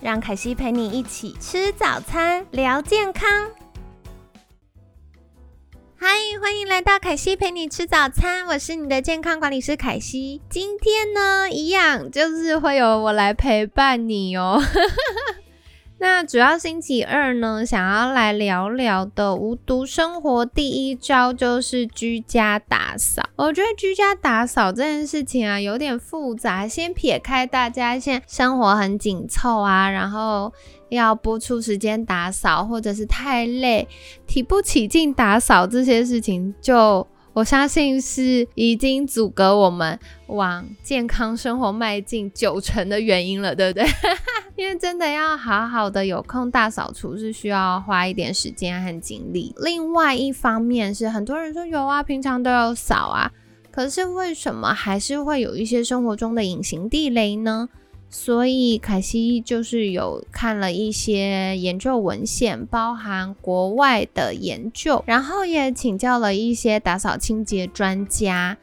让凯西陪你一起吃早餐，聊健康。嗨，欢迎来到凯西陪你吃早餐，我是你的健康管理师凯西。今天呢，一样就是会有我来陪伴你哦。那主要星期二呢，想要来聊聊的无毒生活第一招就是居家打扫。我觉得居家打扫这件事情啊，有点复杂。先撇开大家现在生活很紧凑啊，然后要播出时间打扫，或者是太累提不起劲打扫这些事情，就。我相信是已经阻隔我们往健康生活迈进九成的原因了，对不对？因为真的要好好的有空大扫除，是需要花一点时间和精力。另外一方面是，很多人说有啊，平常都有扫啊，可是为什么还是会有一些生活中的隐形地雷呢？所以凯西就是有看了一些研究文献，包含国外的研究，然后也请教了一些打扫清洁专家，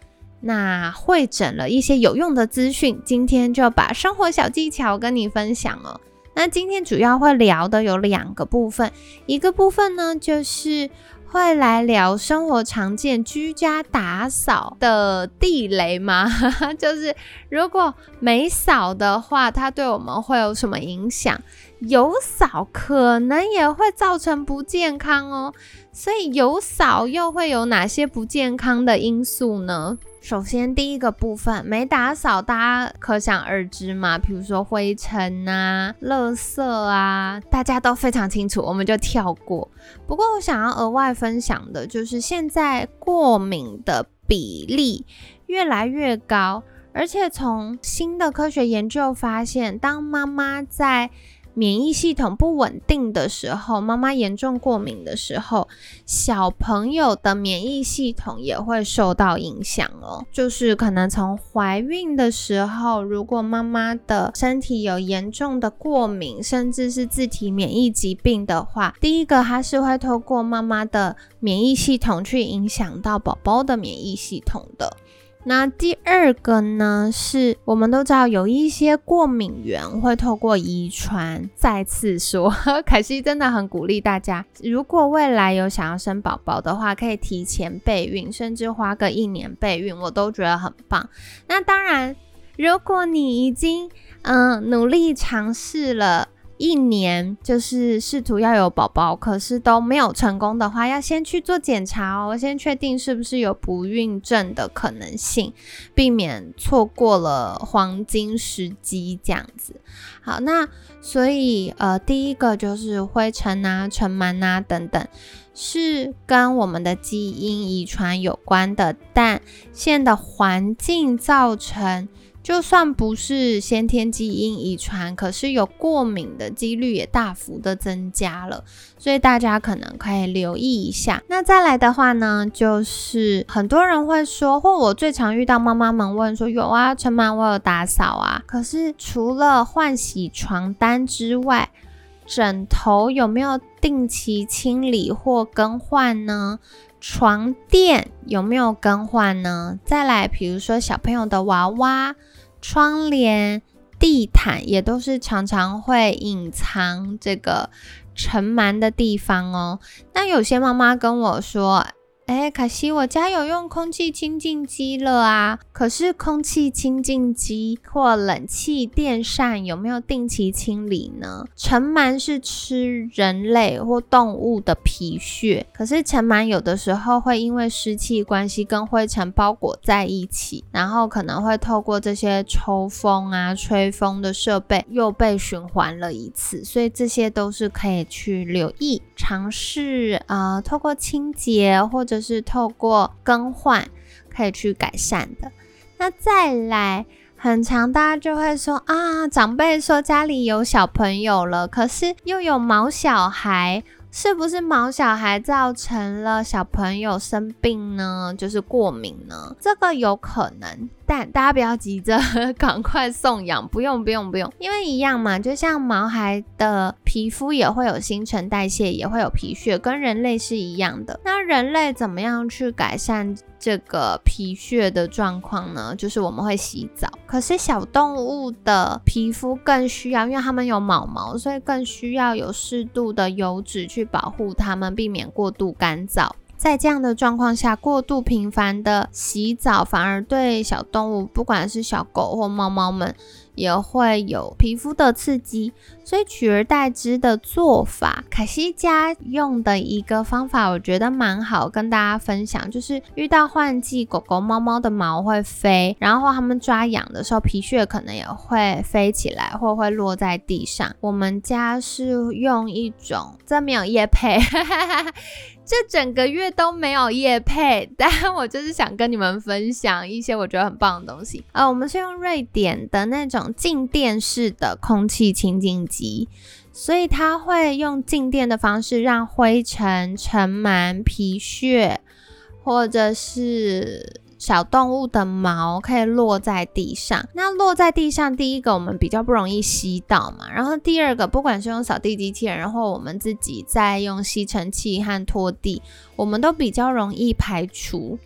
那会诊了一些有用的资讯。今天就把生活小技巧跟你分享哦。那今天主要会聊的有两个部分，一个部分呢就是。会来聊生活常见居家打扫的地雷吗？就是如果没扫的话，它对我们会有什么影响？有扫可能也会造成不健康哦。所以有扫又会有哪些不健康的因素呢？首先，第一个部分没打扫，大家可想而知嘛。比如说灰尘啊、垃圾啊，大家都非常清楚，我们就跳过。不过，我想要额外分享的就是，现在过敏的比例越来越高，而且从新的科学研究发现，当妈妈在免疫系统不稳定的时候，妈妈严重过敏的时候，小朋友的免疫系统也会受到影响哦。就是可能从怀孕的时候，如果妈妈的身体有严重的过敏，甚至是自体免疫疾病的话，第一个它是会透过妈妈的免疫系统去影响到宝宝的免疫系统的。那第二个呢，是我们都知道有一些过敏源会透过遗传。再次说，凯西真的很鼓励大家，如果未来有想要生宝宝的话，可以提前备孕，甚至花个一年备孕，我都觉得很棒。那当然，如果你已经嗯努力尝试了。一年就是试图要有宝宝，可是都没有成功的话，要先去做检查哦，先确定是不是有不孕症的可能性，避免错过了黄金时机这样子。好，那所以呃，第一个就是灰尘啊、尘螨啊等等，是跟我们的基因遗传有关的，但现在的环境造成。就算不是先天基因遗传，可是有过敏的几率也大幅的增加了，所以大家可能可以留意一下。那再来的话呢，就是很多人会说，或我最常遇到妈妈们问说，有啊，陈妈我有打扫啊，可是除了换洗床单之外，枕头有没有定期清理或更换呢？床垫有没有更换呢？再来，比如说小朋友的娃娃。窗帘、地毯也都是常常会隐藏这个尘螨的地方哦。那有些妈妈跟我说。哎，可惜我家有用空气清净机了啊！可是空气清净机或冷气电扇有没有定期清理呢？尘螨是吃人类或动物的皮屑，可是尘螨有的时候会因为湿气关系跟灰尘包裹在一起，然后可能会透过这些抽风啊、吹风的设备又被循环了一次，所以这些都是可以去留意、尝试啊，透过清洁或者。就是透过更换可以去改善的。那再来，很常，大家就会说啊，长辈说家里有小朋友了，可是又有毛小孩。是不是毛小孩造成了小朋友生病呢？就是过敏呢？这个有可能，但大家不要急着 赶快送养，不用不用不用，因为一样嘛，就像毛孩的皮肤也会有新陈代谢，也会有皮屑，跟人类是一样的。那人类怎么样去改善？这个皮屑的状况呢，就是我们会洗澡，可是小动物的皮肤更需要，因为它们有毛毛，所以更需要有适度的油脂去保护它们，避免过度干燥。在这样的状况下，过度频繁的洗澡反而对小动物，不管是小狗或猫猫们。也会有皮肤的刺激，所以取而代之的做法，凯西家用的一个方法，我觉得蛮好，跟大家分享，就是遇到换季，狗狗、猫猫的毛会飞，然后它们抓痒的时候，皮屑可能也会飞起来，或会落在地上。我们家是用一种，这没有叶配。这整个月都没有夜配，但我就是想跟你们分享一些我觉得很棒的东西。呃，我们是用瑞典的那种静电式的空气清净机，所以它会用静电的方式让灰尘、尘螨、皮屑，或者是。小动物的毛可以落在地上，那落在地上，第一个我们比较不容易吸到嘛，然后第二个，不管是用扫地机器人，然后我们自己在用吸尘器和拖地，我们都比较容易排除。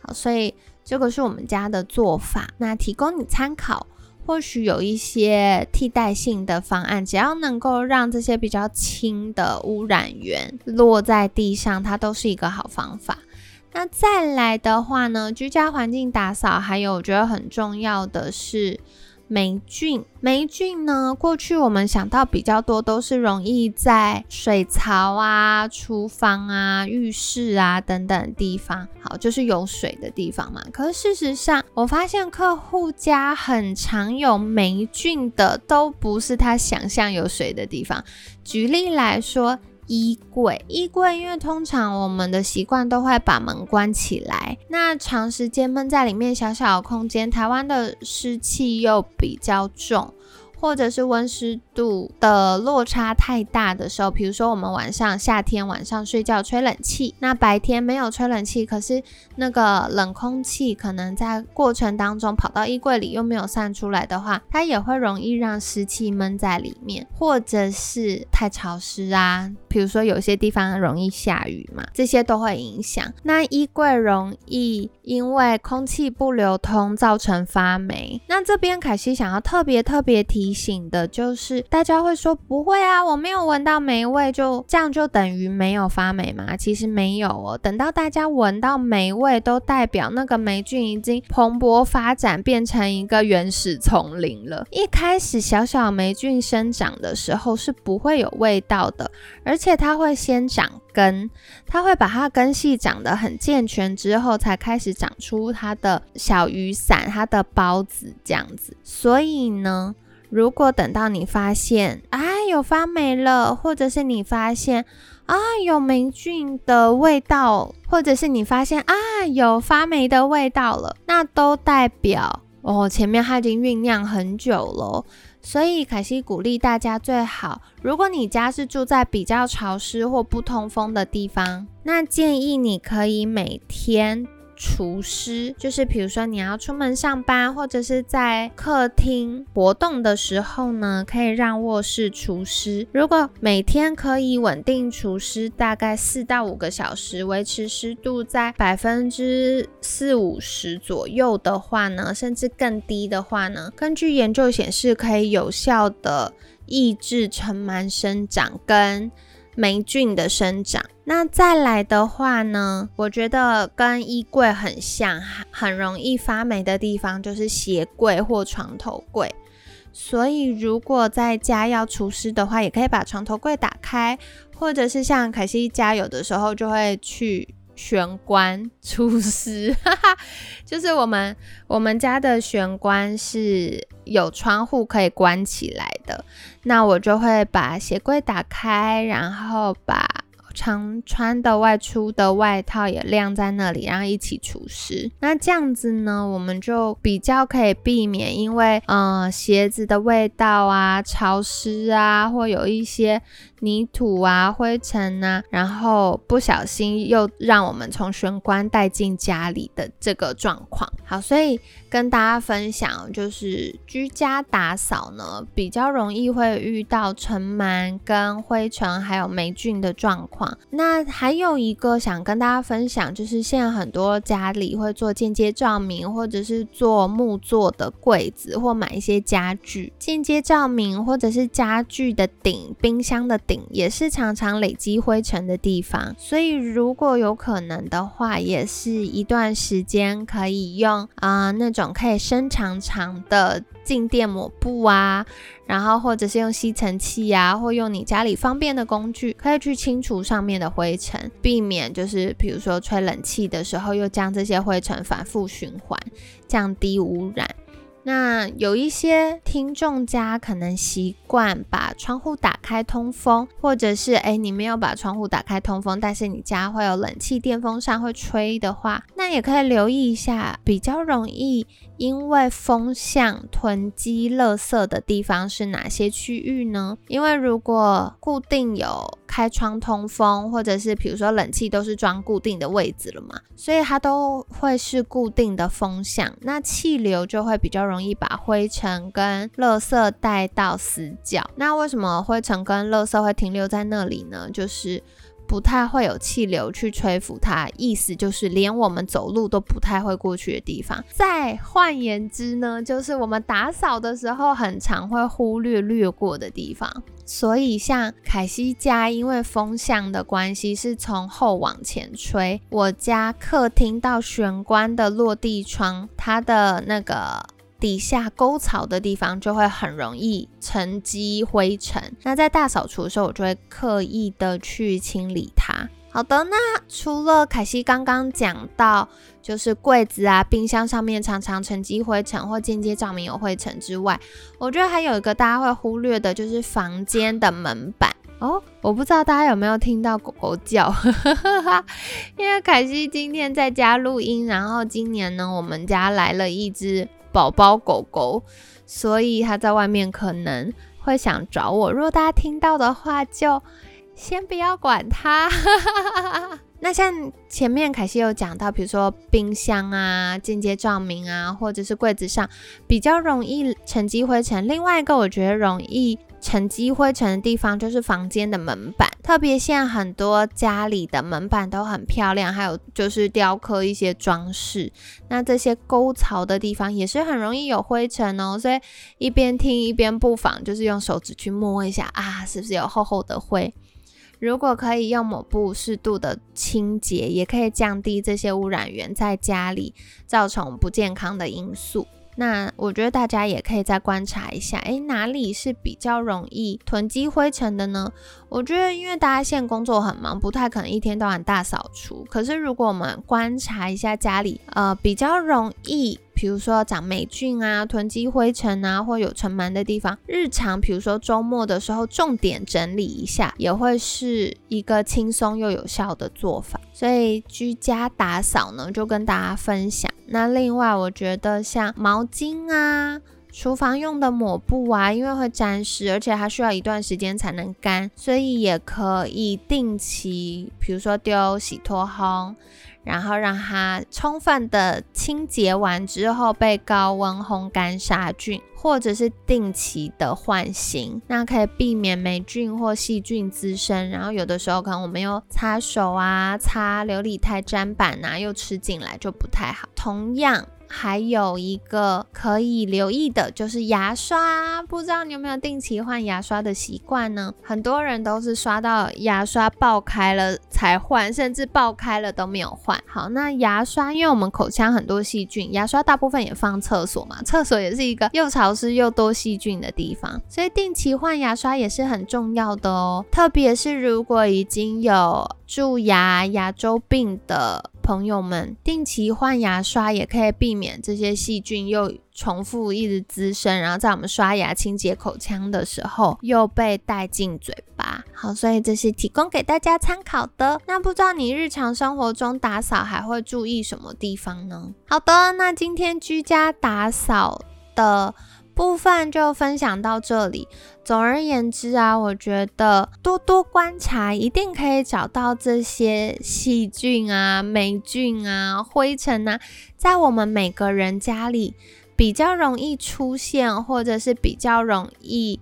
好，所以这个是我们家的做法，那提供你参考。或许有一些替代性的方案，只要能够让这些比较轻的污染源落在地上，它都是一个好方法。那再来的话呢，居家环境打扫，还有我觉得很重要的是霉菌。霉菌呢，过去我们想到比较多都是容易在水槽啊、厨房啊、浴室啊等等地方，好，就是有水的地方嘛。可是事实上，我发现客户家很常有霉菌的，都不是他想象有水的地方。举例来说。衣柜，衣柜，因为通常我们的习惯都会把门关起来，那长时间闷在里面，小小的空间，台湾的湿气又比较重。或者是温湿度的落差太大的时候，比如说我们晚上夏天晚上睡觉吹冷气，那白天没有吹冷气，可是那个冷空气可能在过程当中跑到衣柜里又没有散出来的话，它也会容易让湿气闷在里面，或者是太潮湿啊，比如说有些地方容易下雨嘛，这些都会影响。那衣柜容易因为空气不流通造成发霉，那这边凯西想要特别特别提。提醒的就是，大家会说不会啊，我没有闻到霉味，就这样就等于没有发霉吗？其实没有哦，等到大家闻到霉味，都代表那个霉菌已经蓬勃发展，变成一个原始丛林了。一开始小小霉菌生长的时候是不会有味道的，而且它会先长根，它会把它根系长得很健全之后，才开始长出它的小雨伞、它的孢子这样子。所以呢。如果等到你发现啊有发霉了，或者是你发现啊有霉菌的味道，或者是你发现啊有发霉的味道了，那都代表哦前面它已经酝酿很久了。所以凯西鼓励大家最好，如果你家是住在比较潮湿或不通风的地方，那建议你可以每天。除湿就是，比如说你要出门上班，或者是在客厅活动的时候呢，可以让卧室除湿。如果每天可以稳定除湿，大概四到五个小时，维持湿度在百分之四五十左右的话呢，甚至更低的话呢，根据研究显示，可以有效的抑制尘螨生长跟。霉菌的生长，那再来的话呢？我觉得跟衣柜很像，很容易发霉的地方就是鞋柜或床头柜。所以如果在家要除湿的话，也可以把床头柜打开，或者是像凯西家有的时候就会去。玄关除湿，就是我们我们家的玄关是有窗户可以关起来的，那我就会把鞋柜打开，然后把。常穿的外出的外套也晾在那里，然后一起除湿。那这样子呢，我们就比较可以避免，因为呃鞋子的味道啊、潮湿啊，或有一些。泥土啊、灰尘啊，然后不小心又让我们从玄关带进家里的这个状况。好，所以跟大家分享，就是居家打扫呢，比较容易会遇到尘螨、跟灰尘还有霉菌的状况。那还有一个想跟大家分享，就是现在很多家里会做间接照明，或者是做木做的柜子，或买一些家具。间接照明或者是家具的顶、冰箱的。顶也是常常累积灰尘的地方，所以如果有可能的话，也是一段时间可以用啊那种可以伸长长的静电抹布啊，然后或者是用吸尘器啊，或用你家里方便的工具，可以去清除上面的灰尘，避免就是比如说吹冷气的时候又将这些灰尘反复循环，降低污染。那有一些听众家可能习惯把窗户打开通风，或者是哎你没有把窗户打开通风，但是你家会有冷气电风扇会吹的话，那也可以留意一下，比较容易因为风向囤积垃圾的地方是哪些区域呢？因为如果固定有开窗通风，或者是比如说冷气都是装固定的位置了嘛，所以它都会是固定的风向，那气流就会比较容易。把灰尘跟垃圾带到死角。那为什么灰尘跟垃圾会停留在那里呢？就是不太会有气流去吹拂它，意思就是连我们走路都不太会过去的地方。再换言之呢，就是我们打扫的时候很常会忽略略过的地方。所以像凯西家，因为风向的关系是从后往前吹，我家客厅到玄关的落地窗，它的那个。底下沟槽的地方就会很容易沉积灰尘，那在大扫除的时候，我就会刻意的去清理它。好的，那除了凯西刚刚讲到，就是柜子啊、冰箱上面常常沉积灰尘或间接照明有灰尘之外，我觉得还有一个大家会忽略的，就是房间的门板哦。我不知道大家有没有听到狗狗叫，因为凯西今天在家录音，然后今年呢，我们家来了一只。宝宝狗狗，所以他在外面可能会想找我。如果大家听到的话，就先不要管他。那像前面凯西有讲到，比如说冰箱啊、间接照明啊，或者是柜子上比较容易沉积灰尘。另外一个我觉得容易沉积灰尘的地方，就是房间的门板。特别现在很多家里的门板都很漂亮，还有就是雕刻一些装饰。那这些沟槽的地方也是很容易有灰尘哦。所以一边听一边不妨就是用手指去摸一下啊，是不是有厚厚的灰？如果可以用抹布适度的清洁，也可以降低这些污染源在家里造成不健康的因素。那我觉得大家也可以再观察一下，诶，哪里是比较容易囤积灰尘的呢？我觉得，因为大家现在工作很忙，不太可能一天到晚大扫除。可是如果我们观察一下家里，呃，比较容易。比如说长霉菌啊、囤积灰尘啊，或有尘螨的地方，日常比如说周末的时候重点整理一下，也会是一个轻松又有效的做法。所以居家打扫呢，就跟大家分享。那另外，我觉得像毛巾啊、厨房用的抹布啊，因为会沾湿，而且它需要一段时间才能干，所以也可以定期，比如说丢洗脱烘。然后让它充分的清洁完之后，被高温烘干杀菌，或者是定期的换新，那可以避免霉菌或细菌滋生。然后有的时候可能我们又擦手啊、擦琉璃台砧板啊，又吃进来就不太好。同样。还有一个可以留意的就是牙刷，不知道你有没有定期换牙刷的习惯呢？很多人都是刷到牙刷爆开了才换，甚至爆开了都没有换。好，那牙刷，因为我们口腔很多细菌，牙刷大部分也放厕所嘛，厕所也是一个又潮湿又多细菌的地方，所以定期换牙刷也是很重要的哦。特别是如果已经有蛀牙、牙周病的。朋友们，定期换牙刷也可以避免这些细菌又重复一直滋生，然后在我们刷牙清洁口腔的时候又被带进嘴巴。好，所以这是提供给大家参考的。那不知道你日常生活中打扫还会注意什么地方呢？好的，那今天居家打扫的。部分就分享到这里。总而言之啊，我觉得多多观察，一定可以找到这些细菌啊、霉菌啊、灰尘啊，在我们每个人家里比较容易出现，或者是比较容易。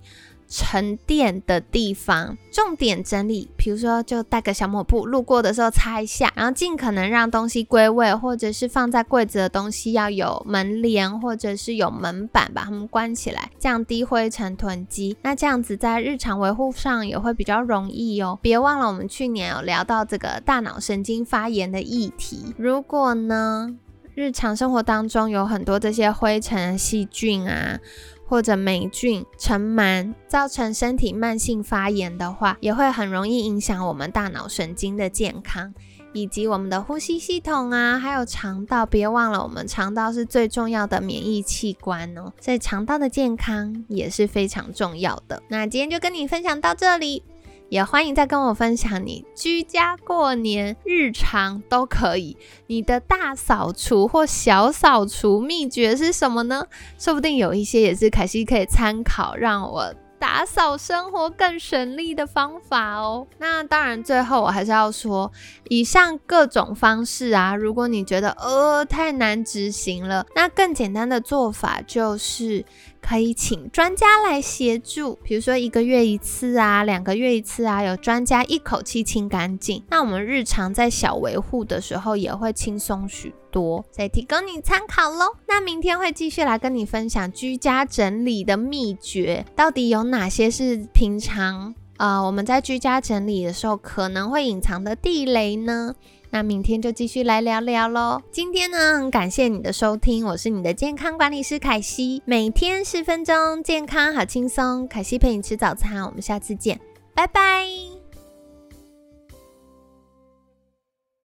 沉淀的地方，重点整理，比如说就带个小抹布，路过的时候擦一下，然后尽可能让东西归位，或者是放在柜子的东西要有门帘或者是有门板，把它们关起来，降低灰尘囤积。那这样子在日常维护上也会比较容易哦。别忘了我们去年有聊到这个大脑神经发炎的议题，如果呢日常生活当中有很多这些灰尘细菌啊。或者霉菌尘螨造成身体慢性发炎的话，也会很容易影响我们大脑神经的健康，以及我们的呼吸系统啊，还有肠道。别忘了，我们肠道是最重要的免疫器官哦，所以肠道的健康也是非常重要的。那今天就跟你分享到这里。也欢迎再跟我分享你居家过年日常都可以，你的大扫除或小扫除秘诀是什么呢？说不定有一些也是凯西可以参考，让我。打扫生活更省力的方法哦。那当然，最后我还是要说，以上各种方式啊，如果你觉得呃太难执行了，那更简单的做法就是可以请专家来协助，比如说一个月一次啊，两个月一次啊，有专家一口气清干净，那我们日常在小维护的时候也会轻松许。多，再提供你参考喽。那明天会继续来跟你分享居家整理的秘诀，到底有哪些是平常啊我们在居家整理的时候可能会隐藏的地雷呢？那明天就继续来聊聊喽。今天呢，很感谢你的收听，我是你的健康管理师凯西，每天十分钟，健康好轻松，凯西陪你吃早餐，我们下次见，拜拜。